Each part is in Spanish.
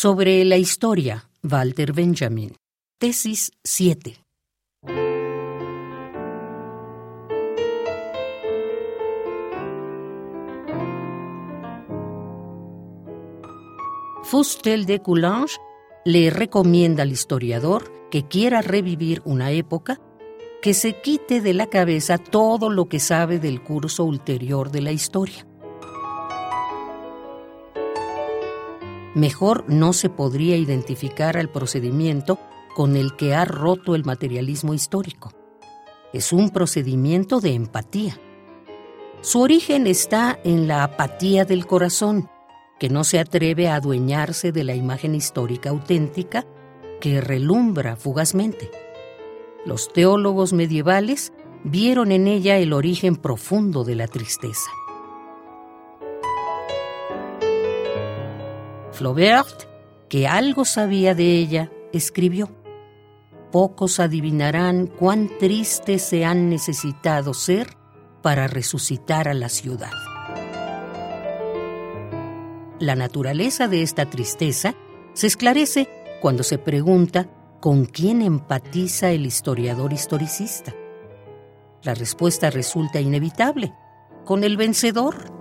Sobre la historia, Walter Benjamin. Tesis 7. Fustel de Coulanges le recomienda al historiador que quiera revivir una época que se quite de la cabeza todo lo que sabe del curso ulterior de la historia. Mejor no se podría identificar al procedimiento con el que ha roto el materialismo histórico. Es un procedimiento de empatía. Su origen está en la apatía del corazón, que no se atreve a adueñarse de la imagen histórica auténtica que relumbra fugazmente. Los teólogos medievales vieron en ella el origen profundo de la tristeza. Flaubert, que algo sabía de ella, escribió, Pocos adivinarán cuán tristes se han necesitado ser para resucitar a la ciudad. La naturaleza de esta tristeza se esclarece cuando se pregunta con quién empatiza el historiador historicista. La respuesta resulta inevitable, con el vencedor.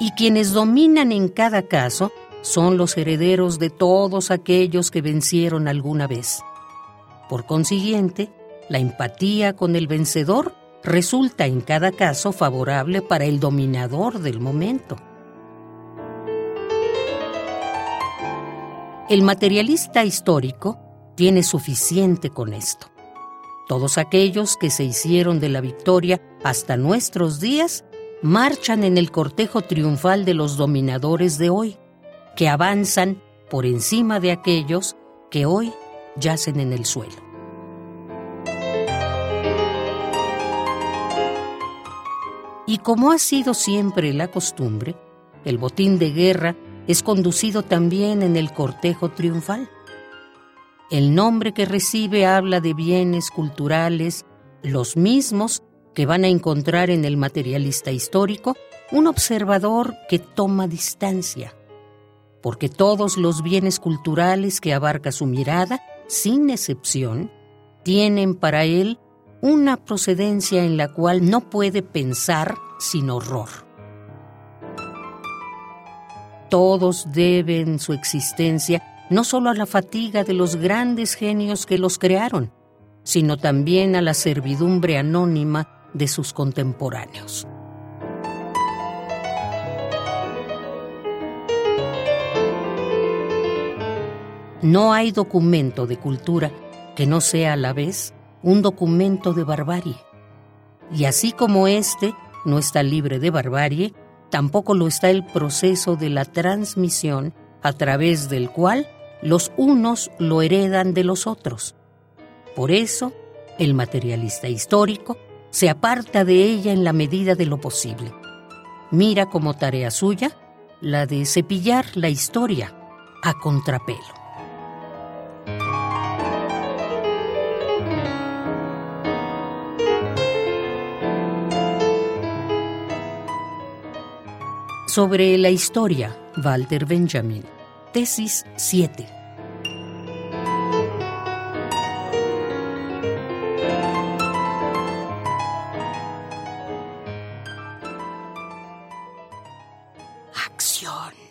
Y quienes dominan en cada caso son los herederos de todos aquellos que vencieron alguna vez. Por consiguiente, la empatía con el vencedor resulta en cada caso favorable para el dominador del momento. El materialista histórico tiene suficiente con esto. Todos aquellos que se hicieron de la victoria hasta nuestros días marchan en el cortejo triunfal de los dominadores de hoy, que avanzan por encima de aquellos que hoy yacen en el suelo. Y como ha sido siempre la costumbre, el botín de guerra es conducido también en el cortejo triunfal. El nombre que recibe habla de bienes culturales, los mismos que van a encontrar en el materialista histórico un observador que toma distancia, porque todos los bienes culturales que abarca su mirada, sin excepción, tienen para él una procedencia en la cual no puede pensar sin horror. Todos deben su existencia no solo a la fatiga de los grandes genios que los crearon, sino también a la servidumbre anónima de sus contemporáneos. No hay documento de cultura que no sea a la vez un documento de barbarie. Y así como éste no está libre de barbarie, tampoco lo está el proceso de la transmisión a través del cual los unos lo heredan de los otros. Por eso, el materialista histórico se aparta de ella en la medida de lo posible. Mira como tarea suya la de cepillar la historia a contrapelo. Sobre la historia, Walter Benjamin. Tesis 7. pasión.